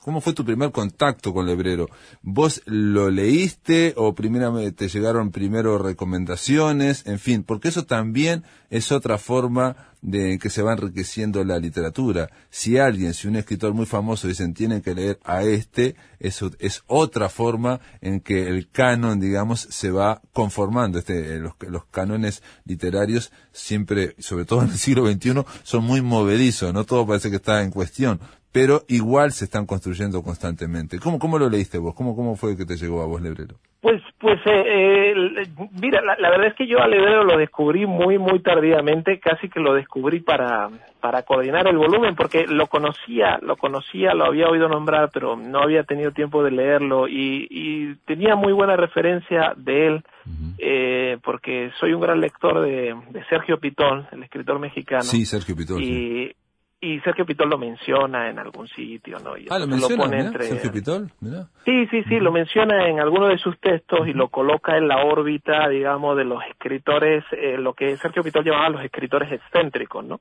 cómo fue tu primer contacto con Lebrero? ¿Vos lo leíste o primero te llegaron primero recomendaciones? En fin, porque eso también es otra forma de que se va enriqueciendo la literatura. Si alguien, si un escritor muy famoso dicen tienen que leer a este, eso es otra forma en que el canon, digamos, se va conformando. Este, los, los cánones literarios siempre, sobre todo en el siglo XXI, son muy movedizos, no todo parece que está en cuestión, pero igual se están construyendo constantemente. ¿Cómo, cómo lo leíste vos? ¿Cómo, cómo fue que te llegó a vos, Lebrero? Pues, pues, eh, eh, mira, la, verdad es que yo a Lebrero lo descubrí muy, muy tardíamente, casi que lo descubrí para, para coordinar el volumen, porque lo conocía, lo conocía, lo había oído nombrar, pero no había tenido tiempo de leerlo y, y tenía muy buena referencia de él, eh, porque soy un gran lector de, de Sergio Pitón, el escritor mexicano. Sí, Sergio Pitón. Y, y Sergio Pitol lo menciona en algún sitio, ¿no? ah, lo menciona, entre... Sergio Pitol, Sí, sí, sí, lo menciona en alguno de sus textos y lo coloca en la órbita, digamos, de los escritores, eh, lo que Sergio Pitol llamaba los escritores excéntricos, ¿no?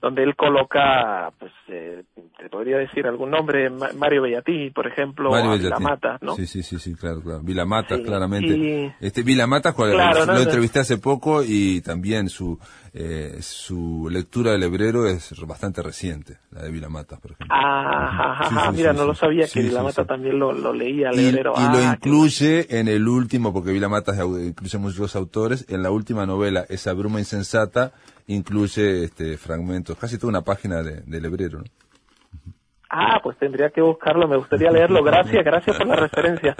Donde él coloca, pues, eh, te podría decir algún nombre, Mario Bellatí, por ejemplo, Mario Vilamata, ¿no? Sí, sí, sí, sí, claro, claro. Vilamata, claramente. Este Vilamata, lo entrevisté hace poco y también su eh, su lectura del hebrero es bastante reciente, la de Vilamatas, por ejemplo. Ah, mira, no lo sabía que Vilamatas también lo, leía el hebrero. Y lo ah, incluye en el último, porque Vilamatas incluye muchos autores, en la última novela, Esa bruma insensata, incluye este fragmentos, casi toda una página de, del hebrero, ¿no? Ah, pues tendría que buscarlo, me gustaría leerlo. Gracias, gracias por la referencia.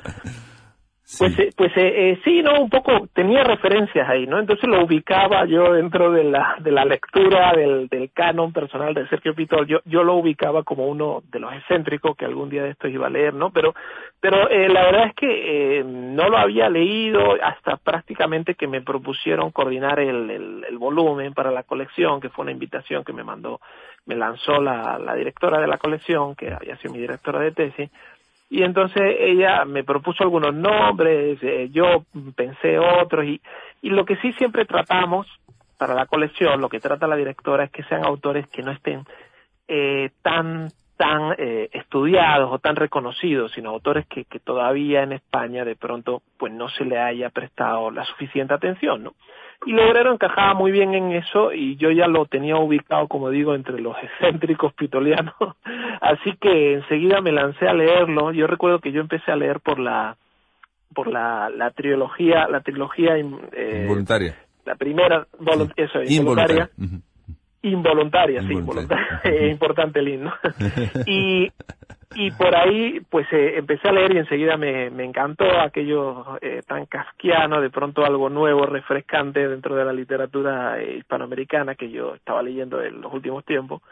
Pues, eh, pues eh, eh, sí, no, un poco tenía referencias ahí, ¿no? Entonces lo ubicaba yo dentro de la, de la lectura del, del canon personal de Sergio Pitol, yo, yo lo ubicaba como uno de los excéntricos que algún día de estos iba a leer, ¿no? Pero, pero eh, la verdad es que eh, no lo había leído hasta prácticamente que me propusieron coordinar el, el, el volumen para la colección, que fue una invitación que me mandó, me lanzó la, directora de la colección, que había sido mi directora de tesis, y entonces ella me propuso algunos nombres, eh, yo pensé otros y, y lo que sí siempre tratamos para la colección, lo que trata la directora es que sean autores que no estén eh, tan tan eh, estudiados o tan reconocidos, sino autores que, que todavía en España de pronto pues no se le haya prestado la suficiente atención, ¿no? Y Lebrero encajaba muy bien en eso y yo ya lo tenía ubicado, como digo, entre los excéntricos pitolianos. Así que enseguida me lancé a leerlo. Yo recuerdo que yo empecé a leer por la por la, la trilogía, la trilogía eh, involuntaria. La primera, eso, involuntaria. Involuntaria, sí, involuntaria. es importante el himno. y, y por ahí, pues eh, empecé a leer y enseguida me, me encantó aquello eh, tan casquiano, de pronto algo nuevo, refrescante dentro de la literatura eh, hispanoamericana que yo estaba leyendo en los últimos tiempos.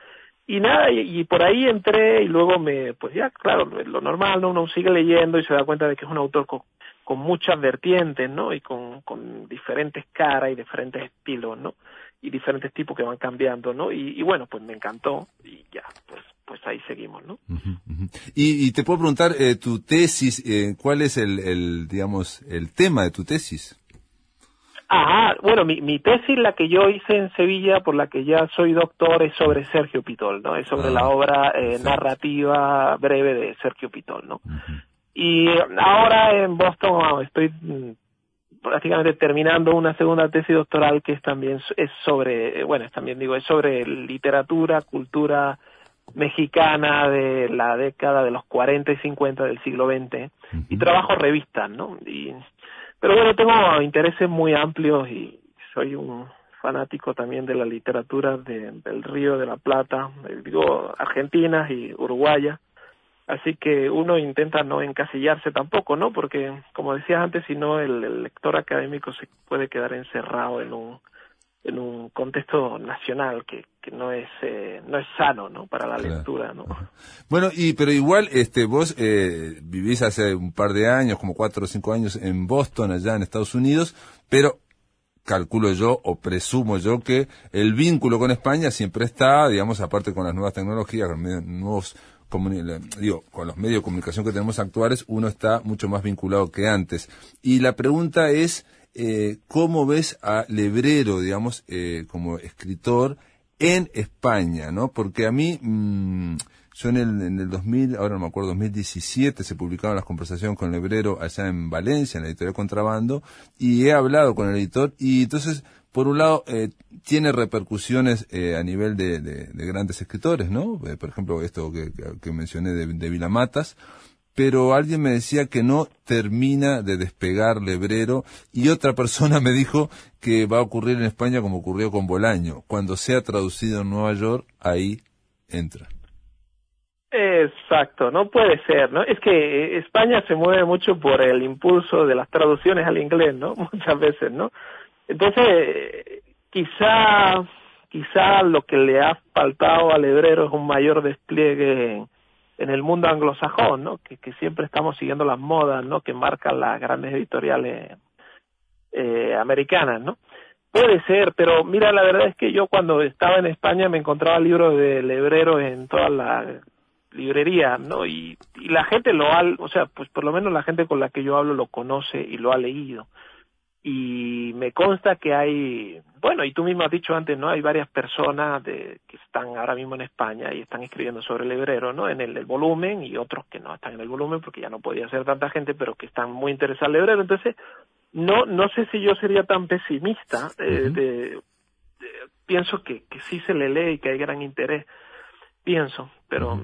Y nada, y, por ahí entré y luego me, pues ya, claro, lo normal, ¿no? Uno sigue leyendo y se da cuenta de que es un autor con, con muchas vertientes, ¿no? Y con, con diferentes caras y diferentes estilos, ¿no? Y diferentes tipos que van cambiando, ¿no? Y, bueno, pues me encantó y ya, pues pues ahí seguimos, ¿no? Y, te puedo preguntar, eh, tu tesis, eh, ¿cuál es el, el, digamos, el tema de tu tesis? Ajá, bueno, mi, mi tesis, la que yo hice en Sevilla, por la que ya soy doctor, es sobre Sergio Pitol, ¿no? Es sobre la ah, obra eh, narrativa breve de Sergio Pitol, ¿no? Y ahora en Boston estoy mm, prácticamente terminando una segunda tesis doctoral que es también es sobre, bueno, es también digo, es sobre literatura, cultura mexicana de la década de los 40 y 50 del siglo XX y trabajo revistas, ¿no? Y, pero bueno, tengo intereses muy amplios y soy un fanático también de la literatura del Río de la Plata, digo, argentinas y uruguayas Así que uno intenta no encasillarse tampoco, ¿no? Porque, como decías antes, si no, el, lector académico se puede quedar encerrado en un, en un contexto nacional que, que no es eh, no es sano no para la lectura no bueno y pero igual este vos eh, vivís hace un par de años como cuatro o cinco años en Boston allá en Estados Unidos pero calculo yo o presumo yo que el vínculo con España siempre está digamos aparte con las nuevas tecnologías con nuevos digo, con los medios de comunicación que tenemos actuales, uno está mucho más vinculado que antes. Y la pregunta es, eh, ¿cómo ves a Lebrero, digamos, eh, como escritor en España, ¿no? Porque a mí, mmm, yo en el, en el 2000, ahora no me acuerdo, 2017 se publicaban las conversaciones con Lebrero allá en Valencia, en la editorial Contrabando, y he hablado con el editor, y entonces por un lado, eh, tiene repercusiones eh, a nivel de, grandes escritores, ¿no? Eh, por ejemplo, esto que, mencioné de, de Vilamatas, pero alguien me decía que no termina de despegar Lebrero y otra persona me dijo que va a ocurrir en España como ocurrió con Bolaño. Cuando sea traducido en Nueva York, ahí entra. Exacto, no puede ser, ¿no? Es que España se mueve mucho por el impulso de las traducciones al inglés, ¿no? Muchas veces, ¿no? Entonces, quizá, quizá lo que le ha faltado al hebrero es un mayor despliegue en, el mundo anglosajón, ¿no? Que, siempre estamos siguiendo las modas, ¿no? Que marcan las grandes editoriales eh, americanas, ¿no? Puede ser, pero mira, la verdad es que yo cuando estaba en España me encontraba libros de hebrero en todas las librerías, ¿no? Y, y la gente lo ha, o sea, pues por lo menos la gente con la que yo hablo lo conoce y lo ha leído y me consta que hay, bueno, y tú mismo has dicho antes, ¿no? Hay varias personas de, que están ahora mismo en España y están escribiendo sobre el hebrero, ¿no? En el, volumen y otros que no están en el volumen porque ya no podía ser tanta gente, pero que están muy interesados en el hebrero. Entonces, no, no sé si yo sería tan pesimista. Eh, de, pienso que, que sí se le lee y que hay gran interés. Pienso, pero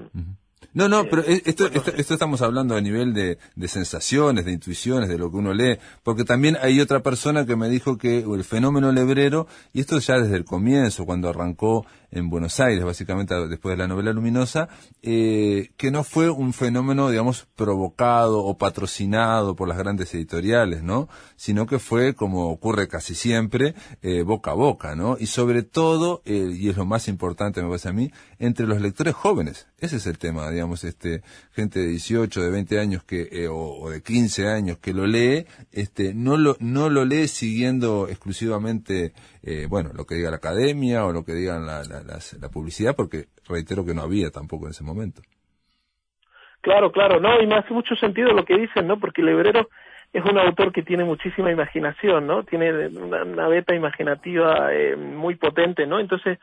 no, no, pero esto, esto, esto, estamos hablando a nivel de, de, sensaciones, de intuiciones, de lo que uno lee, porque también hay otra persona que me dijo que el fenómeno lebrero, y esto ya desde el comienzo, cuando arrancó en Buenos Aires, básicamente después de la novela luminosa, eh, que no fue un fenómeno, digamos, provocado o patrocinado por las grandes editoriales, ¿no? Sino que fue, como ocurre casi siempre, eh, boca a boca, ¿no? Y sobre todo, eh, y es lo más importante, me parece a mí, entre los lectores jóvenes. Ese es el tema, digamos, este, gente de 18, de 20 años que, eh, o, de 15 años que lo lee, este, no lo, no lo lee siguiendo exclusivamente, eh, bueno, lo que diga la academia o lo que diga la, la, publicidad, porque reitero que no había tampoco en ese momento. Claro, claro, no, y me hace mucho sentido lo que dicen, ¿no? Porque Lebrero es un autor que tiene muchísima imaginación, ¿no? Tiene una, beta imaginativa eh, muy potente, ¿no? Entonces,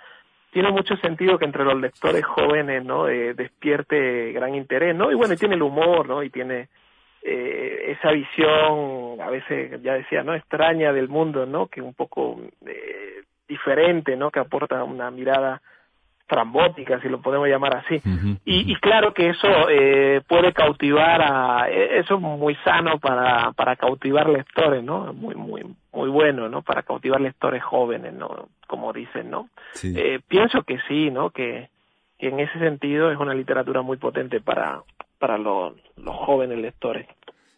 tiene mucho sentido que entre los lectores jóvenes, ¿no? Eh, despierte gran interés, ¿no? Y bueno, tiene el humor, ¿no? Y tiene eh, esa visión, a veces, ya decía, ¿no? Extraña del mundo, ¿no? Que un poco eh, diferente, ¿no? Que aporta una mirada trambótica, si lo podemos llamar así. y, y, claro que eso eh, puede cautivar a, e, eso es muy sano para, para cautivar lectores, ¿no? Muy, muy, muy bueno, ¿no? Para cautivar lectores jóvenes, ¿no? Como dicen, ¿no? Eh, pienso que sí, ¿no? Que, que en ese sentido es una literatura muy potente para, para los, jóvenes lectores.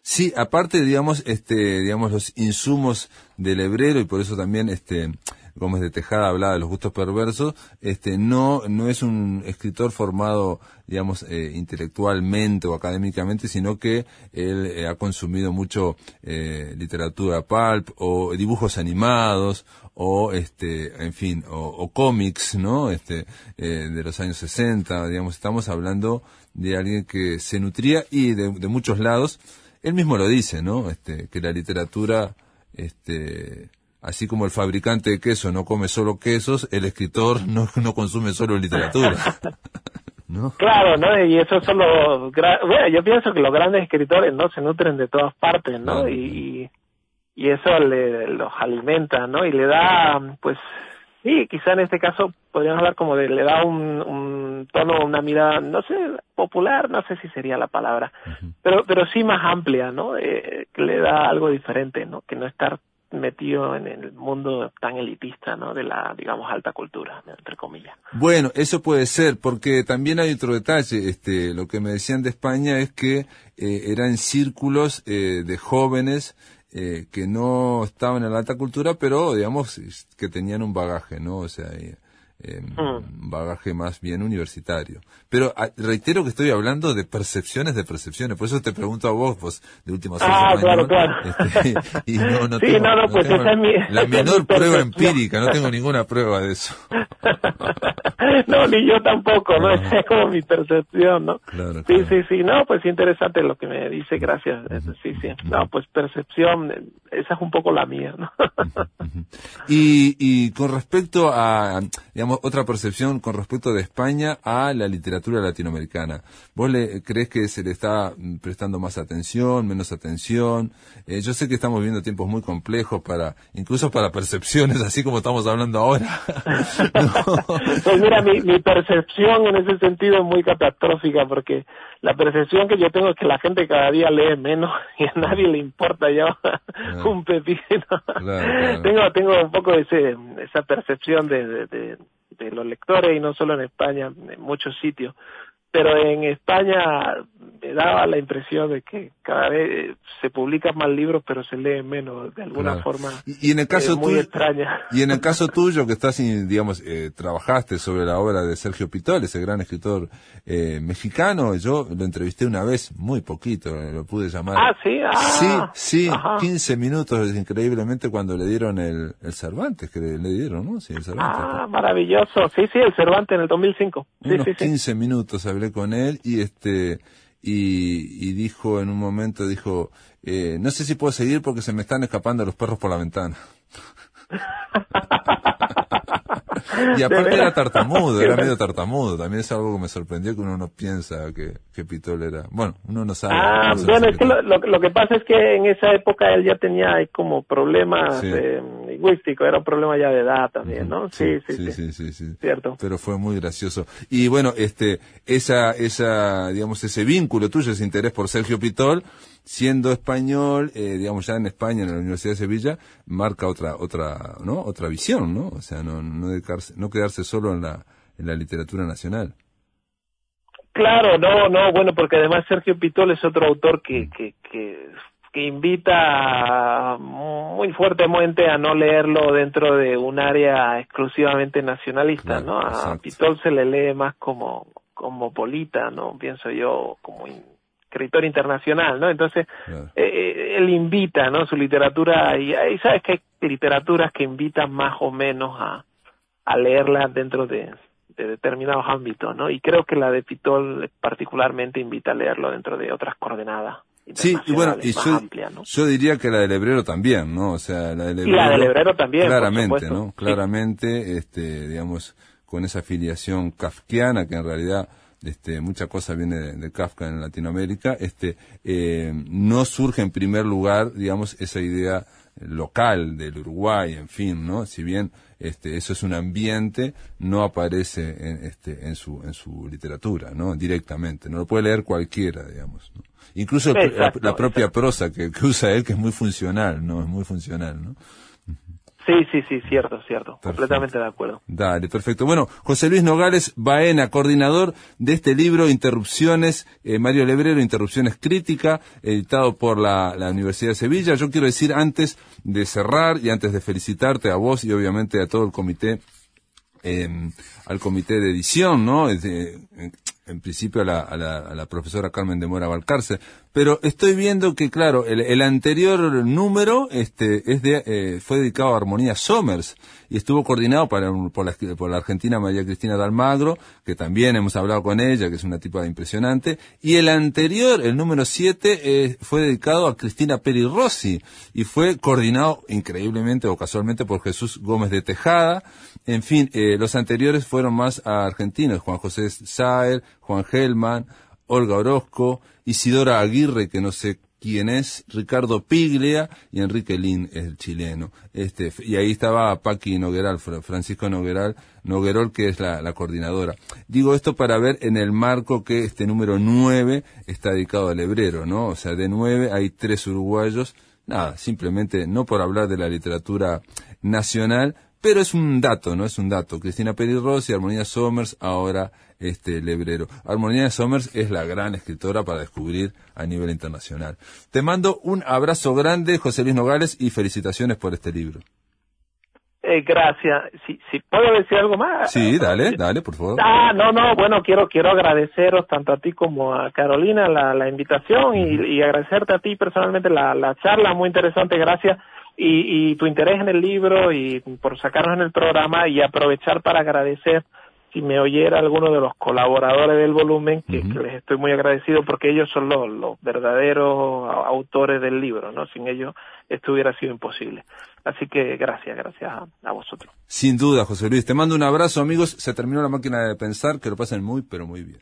Sí, aparte, digamos, este, digamos, los insumos del hebrero y por eso también, este, Gómez de Tejada hablaba de los gustos perversos, este, no, no es un escritor formado, digamos, eh, intelectualmente o académicamente, sino que él eh, ha consumido mucho eh, literatura pulp o dibujos animados o, este, en fin, o, cómics, ¿no? Este, de los años 60, digamos, estamos hablando de alguien que se nutría y de, de muchos lados, él mismo lo dice, ¿no? Este, que la literatura, este, Así como el fabricante de queso no come solo quesos, el escritor no, no consume solo literatura. ¿No? Claro, ¿no? Y eso son los... Bueno, yo pienso que los grandes escritores, ¿no? Se nutren de todas partes, ¿no? Y, y eso le, los alimenta, ¿no? Y le da, pues, sí, quizá en este caso podríamos hablar como de, le da un, un tono, una mirada, no sé, popular, no sé si sería la palabra, pero, pero sí más amplia, ¿no? Eh, que le da algo diferente, ¿no? Que no estar metido en el mundo tan elitista, ¿no? De la, digamos, alta cultura, entre comillas. Bueno, eso puede ser, porque también hay otro detalle. Este, lo que me decían de España es que eh, eran círculos eh, de jóvenes eh, que no estaban en la alta cultura, pero, digamos, que tenían un bagaje, ¿no? O sea, eh, bagaje más bien universitario. Pero ah, reitero que estoy hablando de percepciones de percepciones, por eso te pregunto a vos, vos de último Ah, claro, claro. Este, y no, no sí, tengo, no, no, pues tengo esa es mi, la menor mi prueba empírica, no tengo ninguna prueba de eso. no, ni yo tampoco, ¿no? Ah. Es como mi percepción, ¿no? Claro, Sí, claro. sí, sí, no, pues interesante lo que me dice, gracias. Sí, sí. No, pues percepción, esa es un poco la mía, ¿no? Y, y con respecto a, digamos, otra percepción con respecto de España a la literatura latinoamericana, ¿vos le crees que se le está mm, prestando más atención, menos atención? Eh, yo sé que estamos viviendo tiempos muy complejos para, incluso para percepciones, así como estamos hablando ahora. No. Pues mira, mi, mi percepción en ese sentido es muy catastrófica porque la percepción que yo tengo es que la gente cada día lee menos y a nadie le importa ya un pepino. claro. Tengo tengo un poco ese esa percepción de, de, de, de los lectores y no solo en España, en muchos sitios. Pero en España me daba la impresión de que cada vez se publican más libros pero se leen menos de alguna Claro. forma Y, y en el caso eh, muy tuyo, extraña. y en el caso tuyo que estás, digamos, eh, trabajaste sobre la obra de Sergio Pitol, ese gran escritor eh, mexicano, yo lo entrevisté una vez, muy poquito, eh, lo pude llamar. Ah, sí, ah, sí, sí, ajá. 15 minutos, increíblemente, cuando le dieron el, el Cervantes, que le, le dieron, ¿no? Sí, el Cervantes. Ah, maravilloso. Sí, sí, el Cervantes en el 2005. Sí, unos sí, sí. 15 minutos hablé con él y este y, y dijo en un momento dijo eh, no sé si puedo seguir porque se me están escapando los perros por la ventana y aparte era tartamudo era medio tartamudo también es algo que me sorprendió que uno no piensa que, que Pitol era bueno uno no sabe Ah, no bueno, es que lo, lo, lo que pasa es que en esa época él ya tenía como problemas Sí. eh, lingüísticos, era un problema ya de edad también, ¿no? Sí, sí, sí. sí, sí, sí. Cierto. Pero fue muy gracioso. Y bueno, este, esa, esa, digamos, ese vínculo tuyo, ese interés por Sergio Pitol, siendo español, eh, digamos, ya en España, en la Universidad de Sevilla, marca otra, otra, ¿no? Otra visión, ¿no? O sea, no, no, dedicarse- no quedarse solo en la, en la literatura nacional. Claro, no, no, bueno, porque además Sergio Pitol es otro autor que, que, que, que invita muy fuertemente a no leerlo dentro de un área exclusivamente nacionalista, Claro, ¿no? A exacto. Pitol se le lee más como, como polita, ¿no? Pienso yo, como in- escritor internacional, ¿no? Entonces, Claro. eh, él invita, ¿no? Su literatura, y, y sabes que hay literaturas que invitan más o menos a, a leerla dentro de, de determinados ámbitos, ¿no? Y creo que la de Pitol particularmente invita a leerlo dentro de otras coordenadas. Sí, y bueno, y yo, amplias, ¿no? yo diría que la del Hebrero también, ¿no? O sea, la del Y la del Hebrero también, Claramente. ¿no? Sí. Claramente, este, digamos, con esa afiliación kafkiana, que en realidad, este, mucha cosa viene de, de Kafka en Latinoamérica, este, eh, no surge en primer lugar, digamos, esa idea local del Uruguay, en fin, ¿no? Si bien este, eso es un ambiente, no aparece en, este, en, su, en su literatura, ¿no? Directamente, no lo puede leer cualquiera, digamos, ¿no? Incluso Exacto, la, la propia prosa que, que usa él, que es muy funcional, ¿no? Es muy funcional, ¿no? Sí, sí, sí, cierto, cierto. Perfecto. Completamente de acuerdo. Dale, perfecto. Bueno, José Luis Nogales Baena, coordinador de este libro, Interrupciones, eh, Mario Lebrero, Interrupciones Crítica, editado por la, la Universidad de Sevilla. Yo quiero decir, antes de cerrar y antes de felicitarte a vos y obviamente a todo el comité, eh, al comité de edición, ¿no? Es en, principio a la, a, la, a la profesora Carmen de Mora Valcarce, pero estoy viendo que, claro, el, el anterior número este, es de, eh, fue dedicado a Armonía Somers y estuvo coordinado para, por, la, por la argentina María Cristina Dalmagro, que también hemos hablado con ella, que es una tipa impresionante, y el anterior, el número 7, fue dedicado a Cristina Peri Rossi y fue coordinado increíblemente o casualmente por Jesús Gómez de Tejada. En fin, eh, los anteriores fueron más a argentinos, Juan José Saer, Juan Gelman, Olga Orozco, Isidora Aguirre, que no sé quién es, Ricardo Piglia y Enrique Lin, el chileno. Este, y ahí estaba Paqui Nogueral, Fra- Francisco Nogueral, Noguerol, que es la, la coordinadora. Digo esto para ver en el marco que este número 9 está dedicado al hebrero, ¿no? O sea, de 9 hay tres uruguayos. Nada, simplemente no por hablar de la literatura nacional, pero es un dato, ¿no? Es un dato. Cristina Peri Rossi, Armonía Somers, ahora este Lebrero. Armonía Somers es la gran escritora para descubrir a nivel internacional. Te mando un abrazo grande, José Luis Nogales, y felicitaciones por este libro. Eh, gracias. Si, si puedo decir algo más. Sí, dale, dale, por favor. Ah, no, no, bueno, quiero quiero agradeceros tanto a ti como a Carolina la, la invitación y, y, agradecerte a ti personalmente la, la charla, muy interesante, gracias. Y, y tu interés en el libro y por sacarnos en el programa y aprovechar para agradecer si me oyera alguno de los colaboradores del volumen, que, les estoy muy agradecido porque ellos son los, los, verdaderos autores del libro, ¿no? Sin ellos esto hubiera sido imposible. Así que gracias, gracias a, vosotros. Sin duda, José Luis. Te mando un abrazo, amigos. Se terminó la máquina de pensar. Que lo pasen muy, pero muy bien.